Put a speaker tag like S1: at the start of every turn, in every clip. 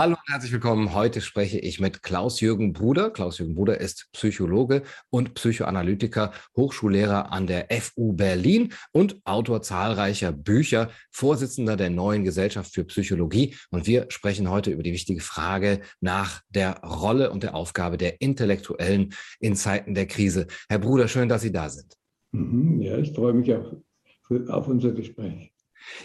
S1: Hallo und herzlich willkommen. Heute spreche ich mit Klaus-Jürgen Bruder. Klaus-Jürgen Bruder ist Psychologe und Psychoanalytiker, Hochschullehrer an der FU Berlin und Autor zahlreicher Bücher, Vorsitzender der neuen Gesellschaft für Psychologie. Und wir sprechen heute über die wichtige Frage nach der Rolle und der Aufgabe der Intellektuellen in Zeiten der Krise. Herr Bruder, schön, dass Sie da sind.
S2: Mhm, ja, ich freue mich auf, auf unser Gespräch.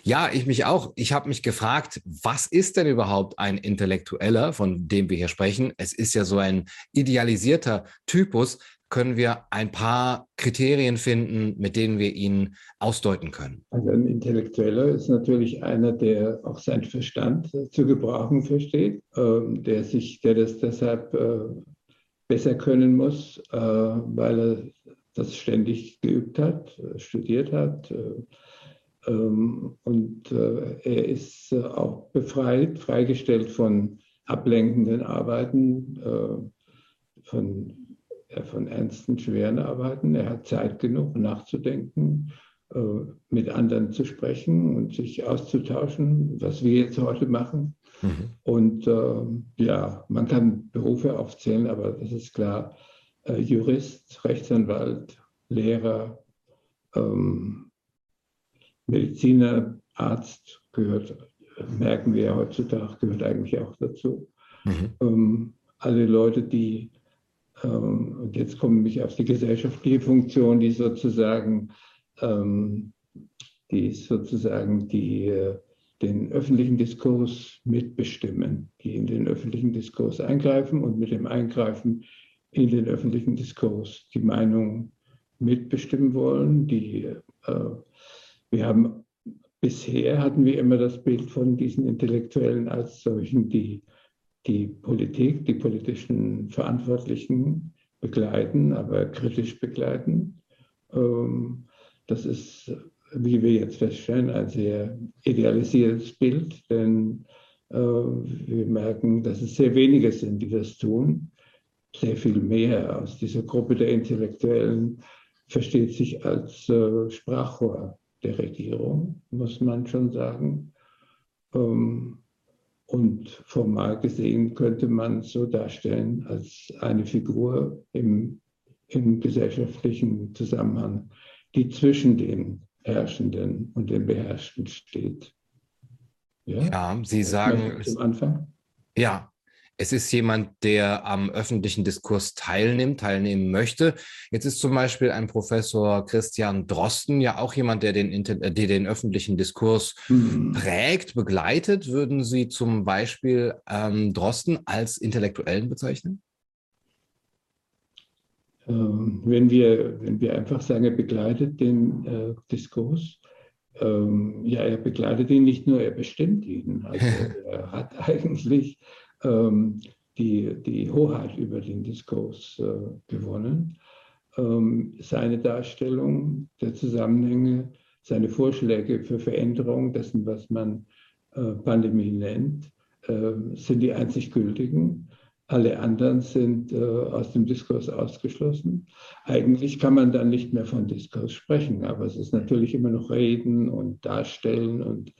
S1: Ja, ich mich auch. Ich habe mich gefragt, was ist denn überhaupt ein Intellektueller, von dem wir hier sprechen? Es ist ja so ein idealisierter Typus. Können wir ein paar Kriterien finden, mit denen wir ihn ausdeuten können?
S2: Also ein Intellektueller ist natürlich einer, der auch seinen Verstand zu gebrauchen versteht, ähm, der sich, der das deshalb äh, besser können muss, äh, weil er das ständig geübt hat, studiert hat äh, und äh, er ist äh, auch befreit, freigestellt von ablenkenden Arbeiten, äh, von, von ernsten, schweren Arbeiten. Er hat Zeit genug, nachzudenken, mit anderen zu sprechen und sich auszutauschen, was wir jetzt heute machen. Mhm. Und äh, ja, man kann Berufe aufzählen, aber das ist klar, äh, Jurist, Rechtsanwalt, Lehrer, ähm, Mediziner, Arzt gehört, merken wir ja heutzutage, gehört eigentlich auch dazu. Mhm. Ähm, alle Leute, die, ähm, und jetzt komme ich auf die gesellschaftliche Funktion, die sozusagen, ähm, die sozusagen die, äh, den öffentlichen Diskurs mitbestimmen, die in den öffentlichen Diskurs eingreifen und mit dem Eingreifen in den öffentlichen Diskurs die Meinung mitbestimmen wollen, die äh, wir haben bisher hatten wir immer das Bild von diesen Intellektuellen als solchen, die die Politik, die politischen Verantwortlichen begleiten, aber kritisch begleiten. Ähm, das ist, wie wir jetzt feststellen, ein sehr idealisiertes Bild, denn äh, wir merken, dass es sehr wenige sind, die das tun. Sehr viel mehr aus dieser Gruppe der Intellektuellen versteht sich als äh, Sprachrohr der Regierung, muss man schon sagen. Ähm, und formal gesehen könnte man es so darstellen als eine Figur im, im gesellschaftlichen Zusammenhang, die zwischen dem Herrschenden und dem Beherrschten steht.
S1: Ja, ja Sie sagen.
S2: Zum Anfang?
S1: Ja, es ist jemand, der am öffentlichen Diskurs teilnimmt, teilnehmen möchte. Jetzt ist zum Beispiel ein Professor Christian Drosten ja auch jemand, der den, äh, der den öffentlichen Diskurs mhm. prägt, begleitet. Würden Sie zum Beispiel ähm, Drosten als Intellektuellen bezeichnen?
S2: Ähm, wenn, wir, wenn wir einfach sagen, er begleitet den äh, Diskurs, ähm, ja, er begleitet ihn nicht nur, er bestimmt ihn. Also er hat eigentlich ähm, die, die Hoheit über den Diskurs äh, gewonnen. Ähm, seine Darstellung der Zusammenhänge, seine Vorschläge für Veränderung dessen, was man äh, Pandemie nennt, äh, sind die einzig gültigen. Alle anderen sind äh, aus dem Diskurs ausgeschlossen. Eigentlich kann man dann nicht mehr von Diskurs sprechen, aber es ist natürlich immer noch Reden und Darstellen und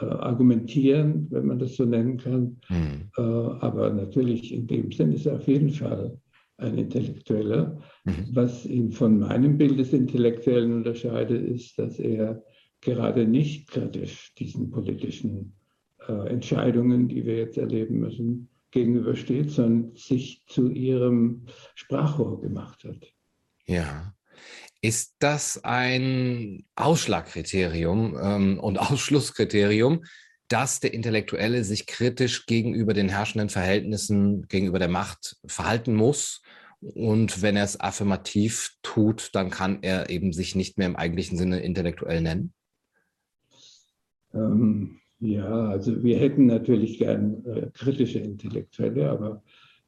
S2: äh, argumentieren, wenn man das so nennen kann. Mhm. Äh, aber natürlich in dem Sinn ist er auf jeden Fall ein Intellektueller. Mhm. Was ihn von meinem Bild des Intellektuellen unterscheidet, ist, dass er gerade nicht kritisch diesen politischen äh, Entscheidungen, die wir jetzt erleben müssen, gegenübersteht, sondern sich zu ihrem Sprachrohr gemacht hat.
S1: Ja. Ist das ein Ausschlagkriterium ähm, und Ausschlusskriterium, dass der Intellektuelle sich kritisch gegenüber den herrschenden Verhältnissen, gegenüber der Macht verhalten muss? Und wenn er es affirmativ tut, dann kann er eben sich nicht mehr im eigentlichen Sinne intellektuell nennen?
S2: Ähm, ja, also wir hätten natürlich gern äh, kritische Intellektuelle, aber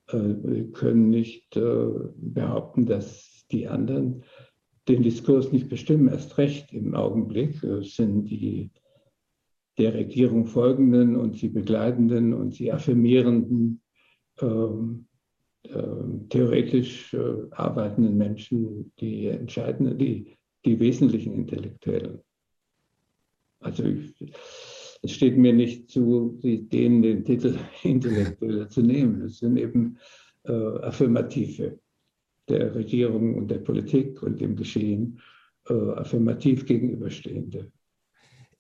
S2: äh, wir können nicht äh, behaupten, dass die anderen den Diskurs nicht bestimmen. Erst recht im Augenblick äh, sind die der Regierung folgenden und sie begleitenden und sie affirmierenden ähm, äh, theoretisch äh, arbeitenden Menschen die entscheidenden, die, die wesentlichen Intellektuellen. Also ich, es steht mir nicht zu, denen den Titel Intellektueller zu nehmen. Es sind eben äh, Affirmative der Regierung und der Politik und dem Geschehen, äh, affirmativ gegenüberstehende.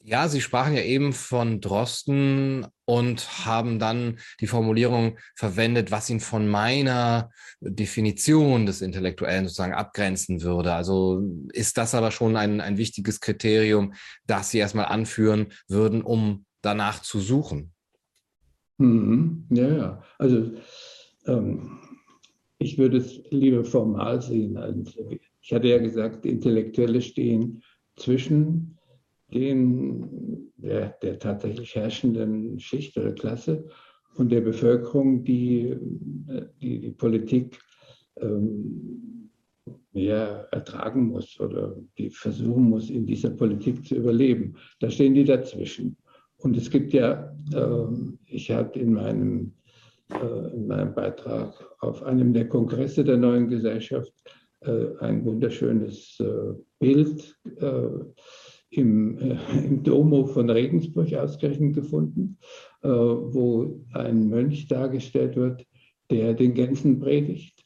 S1: Ja, Sie sprachen ja eben von Drosten und haben dann die Formulierung verwendet, was ihn von meiner Definition des Intellektuellen sozusagen abgrenzen würde. Also ist das aber schon ein, ein wichtiges Kriterium, das Sie erstmal anführen würden, um danach zu suchen?
S2: Mhm. Ja, ja. Also ähm, ich würde es lieber formal sehen. Ich hatte ja gesagt, Intellektuelle stehen zwischen den, der, der tatsächlich herrschenden Schicht oder Klasse und der Bevölkerung, die die, die Politik ähm, mehr ertragen muss oder die versuchen muss, in dieser Politik zu überleben. Da stehen die dazwischen. Und es gibt ja, äh, ich habe in meinem, in meinem Beitrag auf einem der Kongresse der neuen Gesellschaft äh, ein wunderschönes äh, Bild äh, im, äh, im Domhof von Regensburg ausgerechnet gefunden, äh, wo ein Mönch dargestellt wird, der den Gänsen predigt.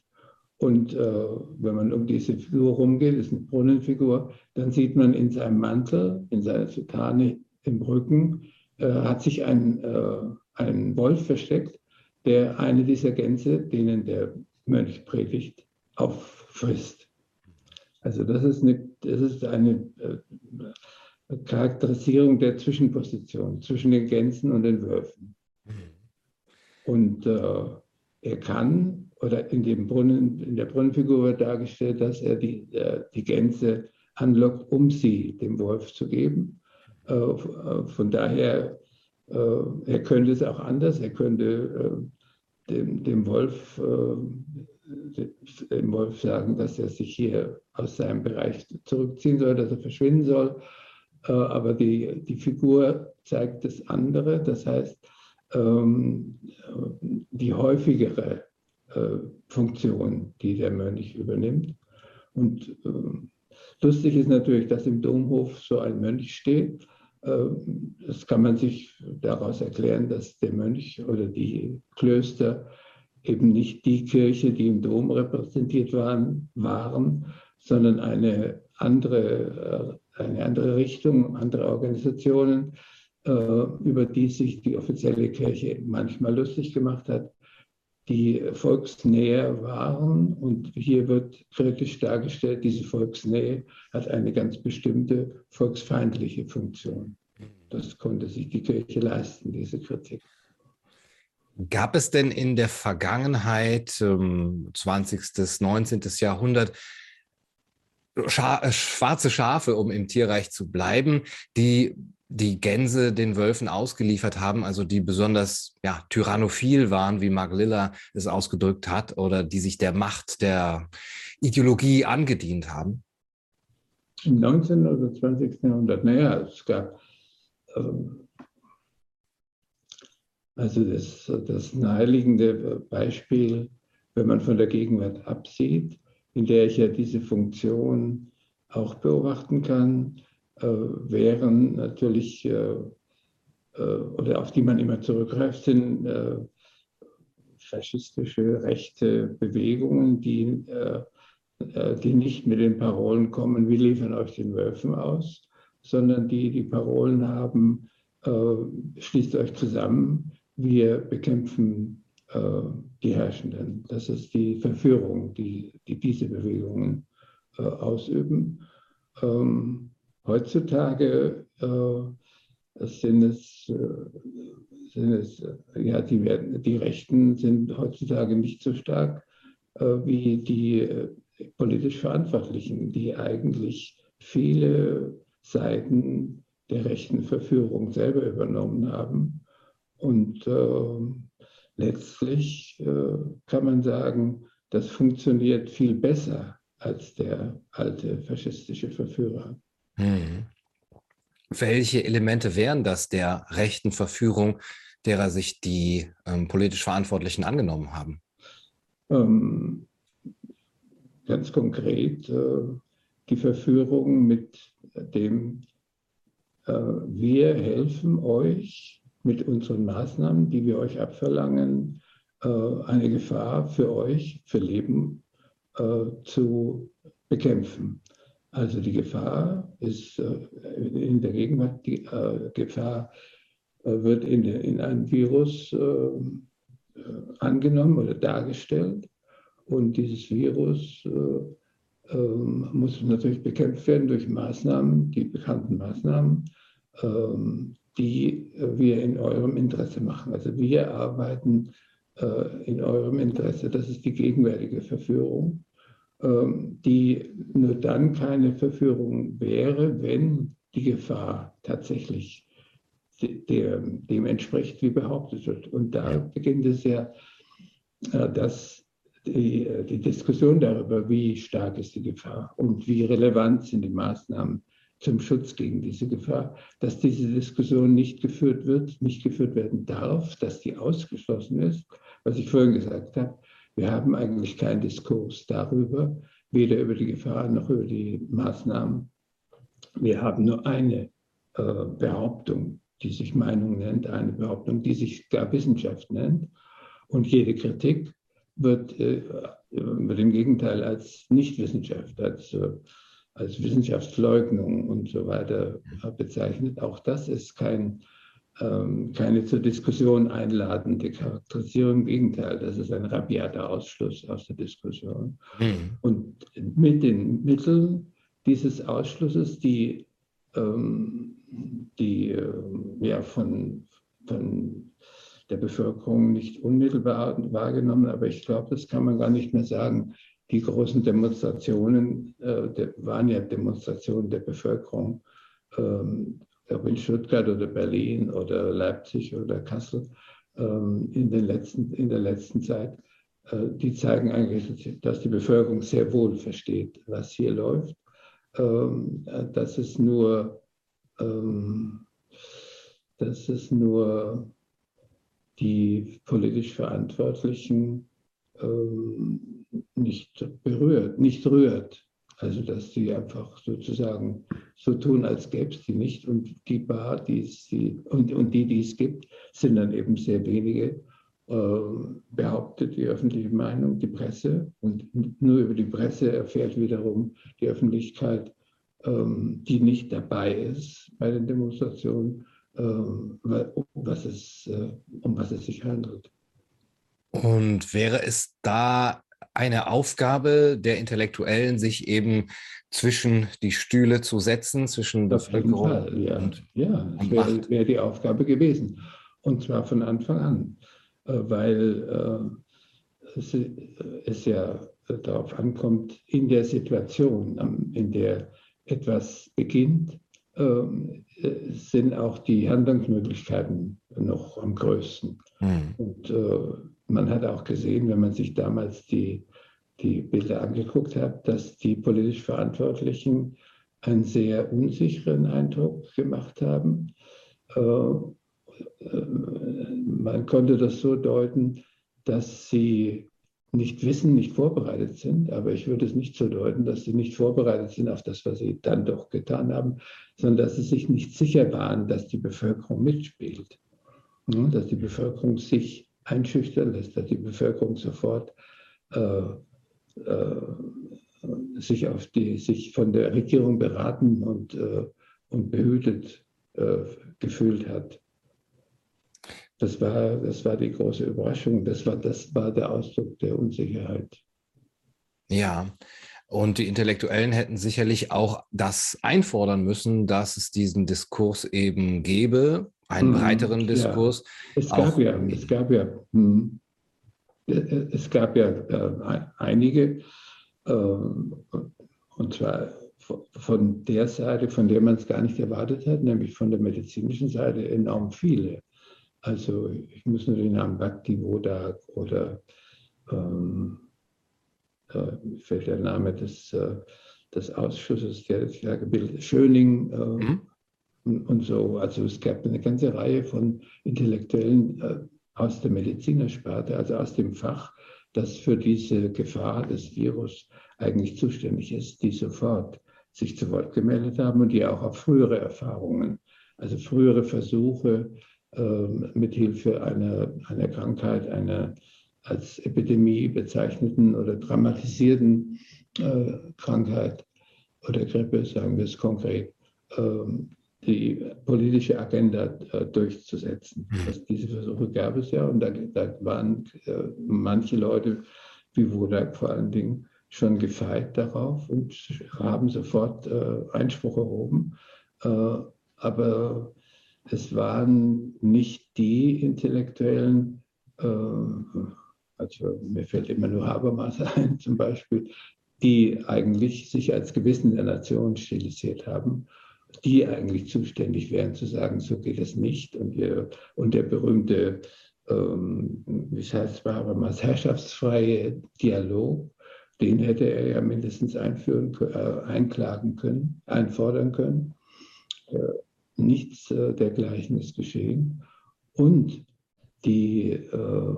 S2: Und äh, wenn man um diese Figur rumgeht, ist eine Brunnenfigur, dann sieht man in seinem Mantel, in seiner Soutane im Rücken, äh, hat sich ein, äh, ein Wolf versteckt, der eine dieser Gänse, denen der Mönch predigt, auffrisst. Also das ist eine, das ist eine äh, Charakterisierung der Zwischenposition zwischen den Gänsen und den Wölfen. Mhm. Und äh, er kann, oder in, dem Brunnen, in der Brunnenfigur wird dargestellt, dass er die, äh, die Gänse anlockt, um sie dem Wolf zu geben. Äh, äh von daher, er könnte es auch anders, er könnte dem, dem Wolf dem Wolf sagen, dass er sich hier aus seinem Bereich zurückziehen soll, dass er verschwinden soll. Äh, aber die, die Figur zeigt das andere, das heißt ähm, die häufigere äh, Funktion, die der Mönch übernimmt. Und ähm, lustig ist natürlich, dass im Domhof so ein Mönch steht. Ähm, das kann man sich daraus erklären, dass der Mönch oder die Klöster eben nicht die Kirche, die im Dom repräsentiert waren, waren sondern eine andere äh, eine andere Richtung, andere Organisationen, äh, über die sich die offizielle Kirche manchmal lustig gemacht hat, die volksnäher waren. Und hier wird kritisch dargestellt, diese Volksnähe hat eine ganz bestimmte volksfeindliche Funktion. Das konnte sich die Kirche leisten, diese Kritik.
S1: Gab es denn in der Vergangenheit, 20., 19. Jahrhundert, Scha äh, schwarze Schafe, um im Tierreich zu bleiben, die die Gänse den Wölfen ausgeliefert haben, also die besonders ja, tyrannophil waren, wie Mark Liller es ausgedrückt hat, oder die sich der Macht der Ideologie angedient haben?
S2: Im 19. oder 20. Jahrhundert, naja, es gab ähm, also das, das naheliegende Beispiel, wenn man von der Gegenwart absieht, in der ich ja diese Funktion auch beobachten kann, wären natürlich, äh, äh, oder auf die man immer zurückgreift, sind äh, faschistische rechte Bewegungen, die, äh, äh, die nicht mit den Parolen kommen, wir liefern euch den Wölfen aus, sondern die die Parolen haben, schließt euch zusammen, wir bekämpfen äh, die Herrschenden. Das ist die Verführung, die, die diese Bewegungen äh, ausüben. Ähm, heutzutage äh, sind es, äh, sind es ja, die, werden, die Rechten sind heutzutage nicht so stark äh, wie die äh, politisch Verantwortlichen, die eigentlich viele Seiten der rechten Verführung selber übernommen haben. Und äh, letztlich äh, kann man sagen, das funktioniert viel besser als der alte faschistische Verführer. Hm.
S1: Welche Elemente wären das der rechten Verführung, derer sich die ähm, politisch Verantwortlichen angenommen haben?
S2: Ähm, ganz konkret äh, die Verführung mit dem äh, wir helfen euch mit unseren Maßnahmen, die wir euch abverlangen, äh, eine Gefahr für euch, für Leben äh, zu bekämpfen. Also die Gefahr ist in der Gegenwart, die Gefahr wird in, in einem Virus angenommen oder dargestellt. Und dieses Virus ähm, muss natürlich bekämpft werden durch Maßnahmen, die bekannten Maßnahmen, ähm, die wir in eurem Interesse machen. Also wir arbeiten äh, in eurem Interesse. Das ist die gegenwärtige Verführung, die nur dann keine Verführung wäre, wenn die Gefahr tatsächlich dem entspricht, wie behauptet wird. Und da beginnt es ja, äh, dass die, die, Diskussion darüber, wie stark ist die Gefahr und wie relevant sind die Maßnahmen zum Schutz gegen diese Gefahr, dass diese Diskussion nicht geführt wird, nicht geführt werden darf, dass die ausgeschlossen ist. Was ich vorhin gesagt habe, wir haben eigentlich keinen Diskurs darüber, weder über die Gefahr noch über die Maßnahmen. Wir haben nur eine äh, Behauptung, die sich Meinung nennt, eine Behauptung, die sich gar Wissenschaft nennt. Und jede Kritik wird, äh, wird im Gegenteil als Nichtwissenschaft, als, äh, als Wissenschaftsleugnung und so weiter bezeichnet. Auch das ist kein, ähm, keine zur Diskussion einladende Charakterisierung. Im Gegenteil, das ist ein rabiater Ausschluss aus der Diskussion. Mhm. Und mit den Mitteln dieses Ausschlusses, die, ähm, die äh, ja, von, von der Bevölkerung nicht unmittelbar wahrgenommen, aber ich glaube, das kann man gar nicht mehr sagen. Die großen Demonstrationen äh, waren ja Demonstrationen der Bevölkerung, ähm, ob in Stuttgart oder Berlin oder Leipzig oder Kassel ähm, in, den letzten, in der letzten Zeit. Äh, die zeigen eigentlich, dass die Bevölkerung sehr wohl versteht, was hier läuft. Ähm, dass es nur, ähm, dass es nur die politisch Verantwortlichen nicht berührt, nicht rührt. Also dass sie einfach sozusagen so tun, als gäbe es die nicht. Und die Bar, die es und, und die, die es gibt, sind dann eben sehr wenige, äh, behauptet die öffentliche Meinung, die Presse. Und nur über die Presse erfährt wiederum die Öffentlichkeit, ähm, die nicht dabei ist bei den Demonstrationen, um was es, äh, um was es sich handelt.
S1: Und wäre es da eine Aufgabe der Intellektuellen, sich eben zwischen die Stühle zu setzen, zwischen Bevölkerung
S2: Fall, ja. und Ja, das wäre wär die Aufgabe gewesen. Und zwar von Anfang an, äh, weil äh, es, es ja darauf ankommt, in der Situation, in der etwas beginnt, sind auch die Handlungsmöglichkeiten noch am größten. Mhm. Und äh, man hat auch gesehen, wenn man sich damals die, die Bilder angeguckt hat, dass die politisch Verantwortlichen einen sehr unsicheren Eindruck gemacht haben. Äh, äh man konnte das so deuten, dass sie nicht wissen, nicht vorbereitet sind, aber ich würde es nicht so deuten, dass sie nicht vorbereitet sind auf das, was sie dann doch getan haben, sondern dass sie sich nicht sicher waren, dass die Bevölkerung mitspielt, dass die Bevölkerung sich einschüchtern lässt, dass die Bevölkerung sofort äh, äh, sich, auf die, sich von der Regierung beraten und, äh, und behütet äh, gefühlt hat. Das war, das war die große Überraschung. Das war, das war der Ausdruck der Unsicherheit.
S1: Ja, und die Intellektuellen hätten sicherlich auch das einfordern müssen, dass es diesen Diskurs eben gäbe, einen hm, breiteren Diskurs.
S2: Ja. Es gab ja, es gab ja, hm, es gab ja äh, einige, äh, und zwar von der Seite, von der man es gar nicht erwartet hat, nämlich von der medizinischen Seite enorm viele. Also ich muss nur den Namen Bhakti Wodak oder ähm, äh, fällt der Name des, äh, des Ausschusses, der sich da gebildet Schöning äh, mhm. und, so. Also es gab eine ganze Reihe von Intellektuellen äh, aus der Medizinersparte, also aus dem Fach, das für diese Gefahr des Virus eigentlich zuständig ist, die sofort sich zu Wort gemeldet haben und die auch auf frühere Erfahrungen Also frühere Versuche mithilfe einer, einer Krankheit, einer als Epidemie bezeichneten oder dramatisierten äh, Krankheit oder Grippe, sagen wir es konkret, ähm, die politische Agenda äh, durchzusetzen. Mhm. Also diese Versuche gab es ja und da, da waren äh, manche Leute, wie Wodak vor allen Dingen, schon gefeit darauf und haben sofort äh, Einspruch erhoben. Äh, aber es waren nicht die Intellektuellen, äh, also mir fällt immer nur Habermas ein zum Beispiel, die eigentlich sich als Gewissen der Nation stilisiert haben, die eigentlich zuständig wären zu sagen, so geht es nicht. Und, wir, und der berühmte, ähm, wie heißt es Habermas, herrschaftsfreie Dialog, den hätte er ja mindestens einführen, äh, einklagen können, einfordern können. Äh, nichts äh, dergleichen ist geschehen. Und die, äh,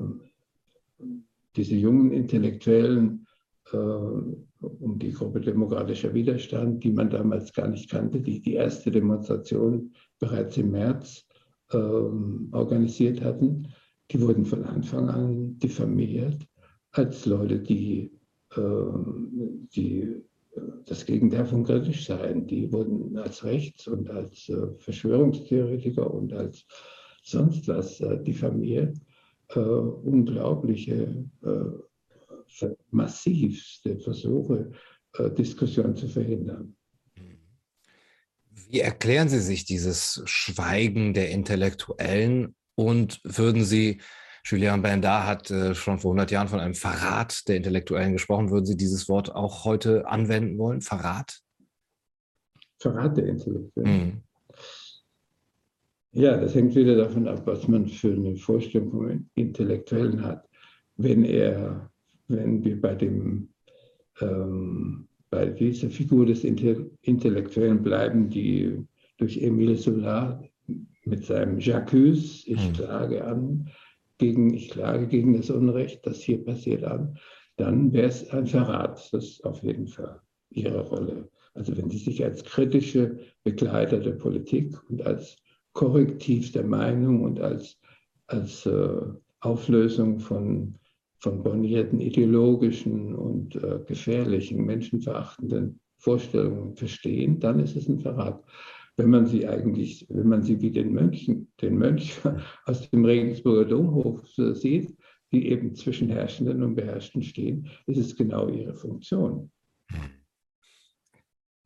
S2: diese jungen Intellektuellen äh, um die Gruppe Demokratischer Widerstand, die man damals gar nicht kannte, die die erste Demonstration bereits im März ähm, organisiert hatten, die wurden von Anfang an diffamiert als Leute, die, ähm, die das Gegenteil von kritisch seien. Die wurden als Rechts- und als äh, Verschwörungstheoretiker und als sonst was äh, diffamiert. Äh, unglaubliche massivste Versuche, äh, Diskussion zu verhindern.
S1: Wie erklären Sie sich dieses Schweigen der Intellektuellen und würden Sie, Julien Bernard hat äh, schon vor 100 Jahren von einem Verrat der Intellektuellen gesprochen, würden Sie dieses Wort auch heute anwenden wollen? Verrat?
S2: Verrat der Intellektuellen. Mhm. Ja, das hängt wieder davon ab, was man für eine Vorstellung vom Intellektuellen hat. Wenn er wenn wir bei, dem, ähm, bei dieser Figur des Intellektuellen bleiben, die durch Emile Solar mit seinem J'accuse, ich hm. klage an, gegen, ich klage gegen das Unrecht, das hier passiert an, dann wäre es ein Verrat, das ist auf jeden Fall ihre Rolle. Also wenn sie sich als kritische Begleiter der Politik und als Korrektiv der Meinung und als, als äh, Auflösung von von bornierten ideologischen und äh, gefährlichen, menschenverachtenden Vorstellungen verstehen, dann ist es ein Verrat. Wenn man sie eigentlich, wenn man sie wie den Mönchen, den Mönch aus dem Regensburger Domhof sieht, die eben zwischen Herrschenden und Beherrschten stehen, ist es genau ihre Funktion.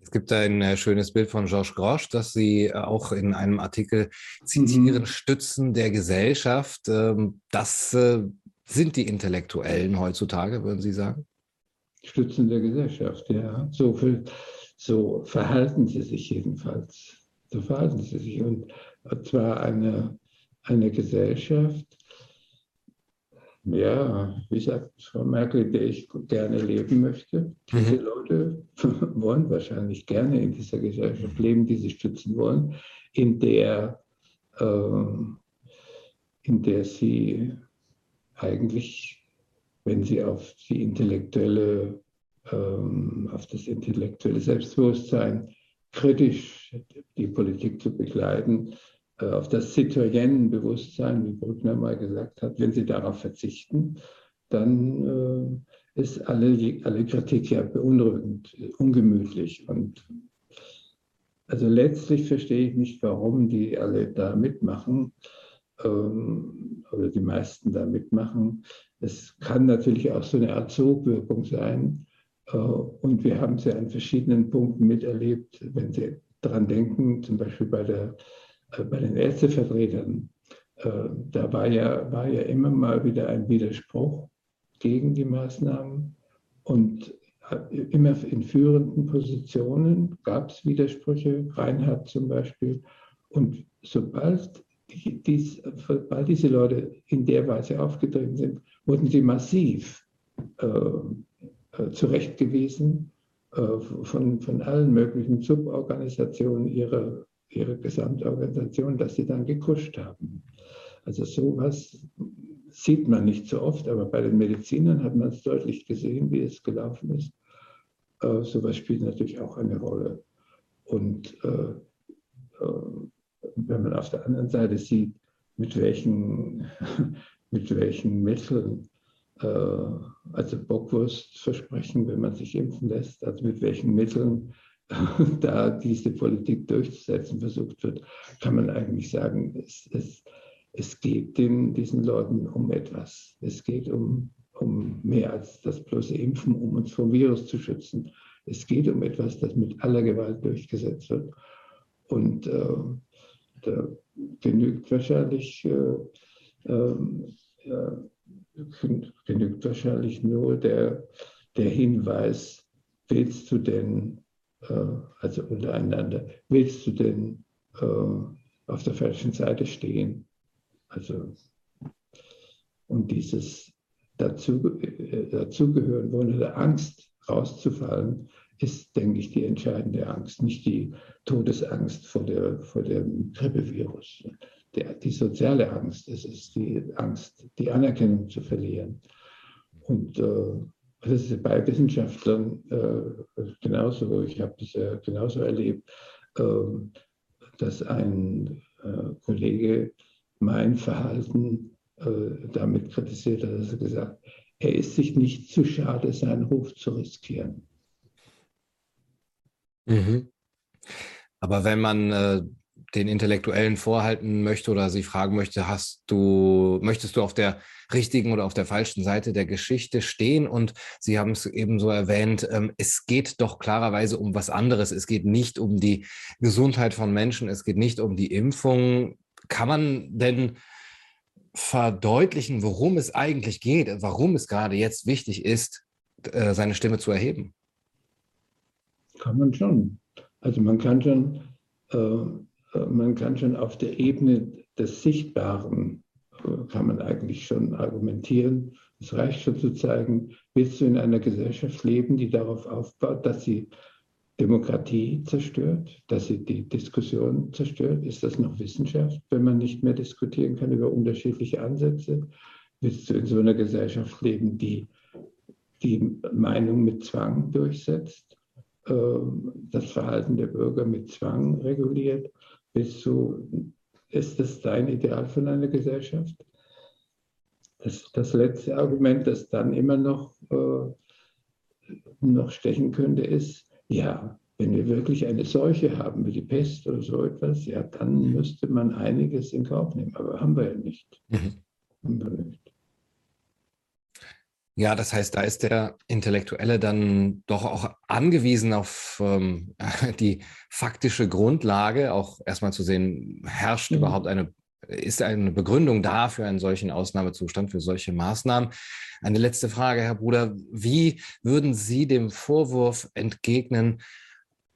S1: Es gibt ein äh, schönes Bild von Georges Grosch, das Sie äh, auch in einem Artikel zitieren, mhm. Stützen der Gesellschaft. Ähm, das äh, sind die Intellektuellen heutzutage, würden Sie sagen?
S2: Stützen der Gesellschaft, ja. So, viel, so verhalten sie sich jedenfalls. So verhalten sie sich. Und zwar eine, eine Gesellschaft, ja, wie sagt Frau Merkel, der ich gerne leben möchte. Diese mhm. Leute wollen wahrscheinlich gerne in dieser Gesellschaft leben, die sie stützen wollen, in der, äh, in der sie eigentlich, wenn sie auf die intellektuelle, ähm, auf das intellektuelle Selbstbewusstsein kritisch die Politik zu begleiten, äh, auf das Citoyennenbewusstsein, wie Brückner mal gesagt hat, wenn sie darauf verzichten, dann äh, ist alle, alle Kritik ja beunruhigend, ungemütlich. Und also letztlich verstehe ich nicht, warum die alle da mitmachen ähm, oder die meisten da mitmachen. Es kann natürlich auch so eine Art Sogwirkung sein. Äh, und wir haben es ja an verschiedenen Punkten miterlebt, wenn Sie daran denken, zum Beispiel bei, der, äh, bei den Ärztevertretern. Äh, da war ja, war ja immer mal wieder ein Widerspruch gegen die Maßnahmen. Und immer in führenden Positionen gab es Widersprüche, Reinhardt zum Beispiel. Und sobald dies, weil diese Leute in der Weise aufgetreten sind, wurden sie massiv äh, äh, zurechtgewiesen äh, von, von allen möglichen Suborganisationen ihrer, ihrer Gesamtorganisation, dass sie dann gekuscht haben. Also sowas sieht man nicht so oft, aber bei den Medizinern hat man es deutlich gesehen, wie es gelaufen ist. Äh, sowas spielt natürlich auch eine Rolle. Und äh, äh wenn man auf der anderen Seite sieht, mit welchen, mit welchen Mitteln, also Bockwurst versprechen, wenn man sich impfen lässt, also mit welchen Mitteln da diese Politik durchzusetzen versucht wird, kann man eigentlich sagen, es, es, es geht den, diesen Leuten um etwas. Es geht um, um mehr als das bloße Impfen, um uns vom Virus zu schützen. Es geht um etwas, das mit aller Gewalt durchgesetzt wird. Und äh, da genügt wahrscheinlich, äh, äh, genügt wahrscheinlich nur der, der Hinweis, willst du denn, äh, also untereinander, willst du denn äh, auf der falschen Seite stehen? Also, und dieses dazu, äh, dazugehören wollen oder Angst rauszufallen, ist, denke ich, die entscheidende Angst, nicht die Todesangst vor, der, vor dem Grippevirus. Der, die soziale Angst, es ist die Angst, die Anerkennung zu verlieren. Und äh, das ist bei Wissenschaftlern äh, genauso. Ich habe es ja genauso erlebt, äh, dass ein äh, Kollege mein Verhalten äh, damit kritisiert hat, dass er gesagt er ist sich nicht zu schade, seinen Ruf zu riskieren.
S1: Mhm. Aber wenn man äh, den Intellektuellen vorhalten möchte oder sie fragen möchte, hast du, möchtest du auf der richtigen oder auf der falschen Seite der Geschichte stehen? Und Sie haben es eben so erwähnt, ähm, es geht doch klarerweise um was anderes. Es geht nicht um die Gesundheit von Menschen, es geht nicht um die Impfung. Kann man denn verdeutlichen, worum es eigentlich geht, warum es gerade jetzt wichtig ist, äh, seine Stimme zu erheben?
S2: Kann man schon. Also man kann schon, äh, man kann schon auf der Ebene des Sichtbaren, äh, kann man eigentlich schon argumentieren. Es reicht schon zu zeigen, willst du in einer Gesellschaft leben, die darauf aufbaut, dass sie Demokratie zerstört, dass sie die Diskussion zerstört? Ist das noch Wissenschaft, wenn man nicht mehr diskutieren kann über unterschiedliche Ansätze? Willst du in so einer Gesellschaft leben, die die Meinung mit Zwang durchsetzt, ähm, das Verhalten der Bürger mit Zwang reguliert? Bist du, ist das dein Ideal von einer Gesellschaft? Das, das letzte Argument, das dann immer noch, äh, noch stechen könnte, ist, ja, wenn wir wirklich eine Seuche haben wie die Pest oder so etwas, ja, dann müsste man einiges in Kauf nehmen. Aber haben wir ja nicht. Mhm. Haben wir nicht.
S1: Ja, das heißt, da ist der Intellektuelle dann doch auch angewiesen auf ähm, die faktische Grundlage, auch erstmal zu sehen, herrscht mhm. überhaupt eine, ist eine Begründung da für einen solchen Ausnahmezustand, für solche Maßnahmen. Eine letzte Frage, Herr Bruder. Wie würden Sie dem Vorwurf entgegnen,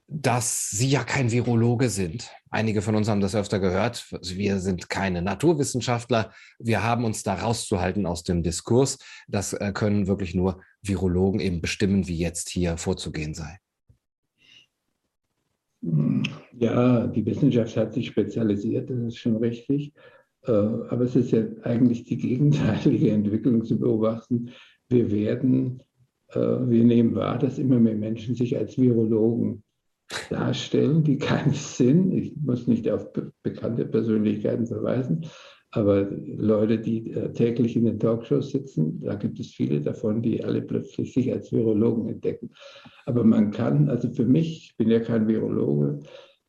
S1: dass Sie ja kein Virologe sind? Einige von uns haben das öfter gehört. Wir sind keine Naturwissenschaftler. Wir haben uns da rauszuhalten aus dem Diskurs. Das äh, können wirklich nur Virologen eben bestimmen, wie jetzt hier vorzugehen sei.
S2: Ja, die Wissenschaft hat sich spezialisiert, das ist schon richtig. Äh, aber es ist ja eigentlich die gegenteilige Entwicklung zu beobachten. Wir werden, äh, wir nehmen wahr, dass immer mehr Menschen sich als Virologen darstellen, die keines sind. Ich muss nicht auf bekannte Persönlichkeiten verweisen, aber Leute, die äh, täglich in den Talkshows sitzen, da gibt es viele davon, die alle plötzlich sich als Virologen entdecken. Aber man kann, also für mich, ich bin ja kein Virologe,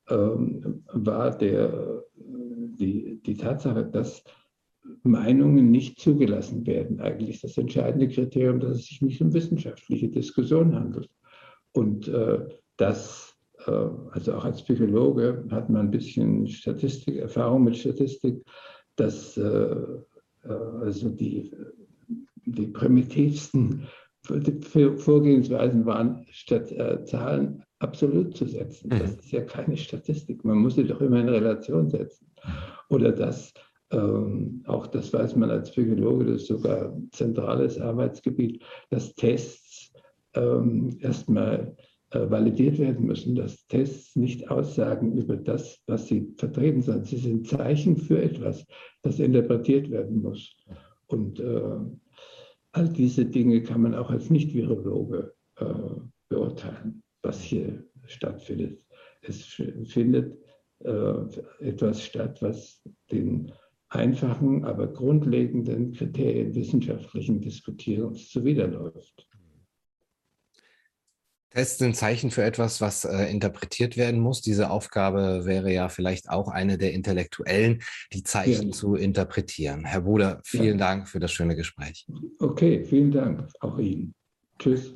S2: ähm, war der, die, die Tatsache, dass Meinungen nicht zugelassen werden, eigentlich das entscheidende Kriterium, dass es sich nicht um wissenschaftliche Diskussion handelt. Und äh, das, also auch als Psychologe hat man ein bisschen Statistik, Erfahrung mit Statistik, dass äh, äh also die, die primitivsten Vorgehensweisen waren, statt äh, Zahlen absolut zu setzen. Das mhm. ist ja keine Statistik. Man muss sie doch immer in Relation setzen. Oder dass, ähm, auch das weiß man als Psychologe, das ist sogar ein zentrales Arbeitsgebiet, dass Tests ähm, erstmal äh, validiert werden müssen, dass Tests nicht aussagen über das, was sie vertreten, sondern sie sind Zeichen für etwas, das interpretiert werden muss. Und äh, all diese Dinge kann man auch als Nicht-Virologe äh, beurteilen was hier stattfindet. Es findet äh, etwas statt, was den einfachen, aber grundlegenden Kriterien wissenschaftlichen Diskutierens zuwiderläuft.
S1: Tests sind Zeichen für etwas, was äh, interpretiert werden muss. Diese Aufgabe wäre ja vielleicht auch eine der Intellektuellen, die Zeichen ja. zu interpretieren. Herr Bruder, vielen ja. Dank für das schöne Gespräch.
S2: Okay, vielen Dank. Auch Ihnen. Tschüss.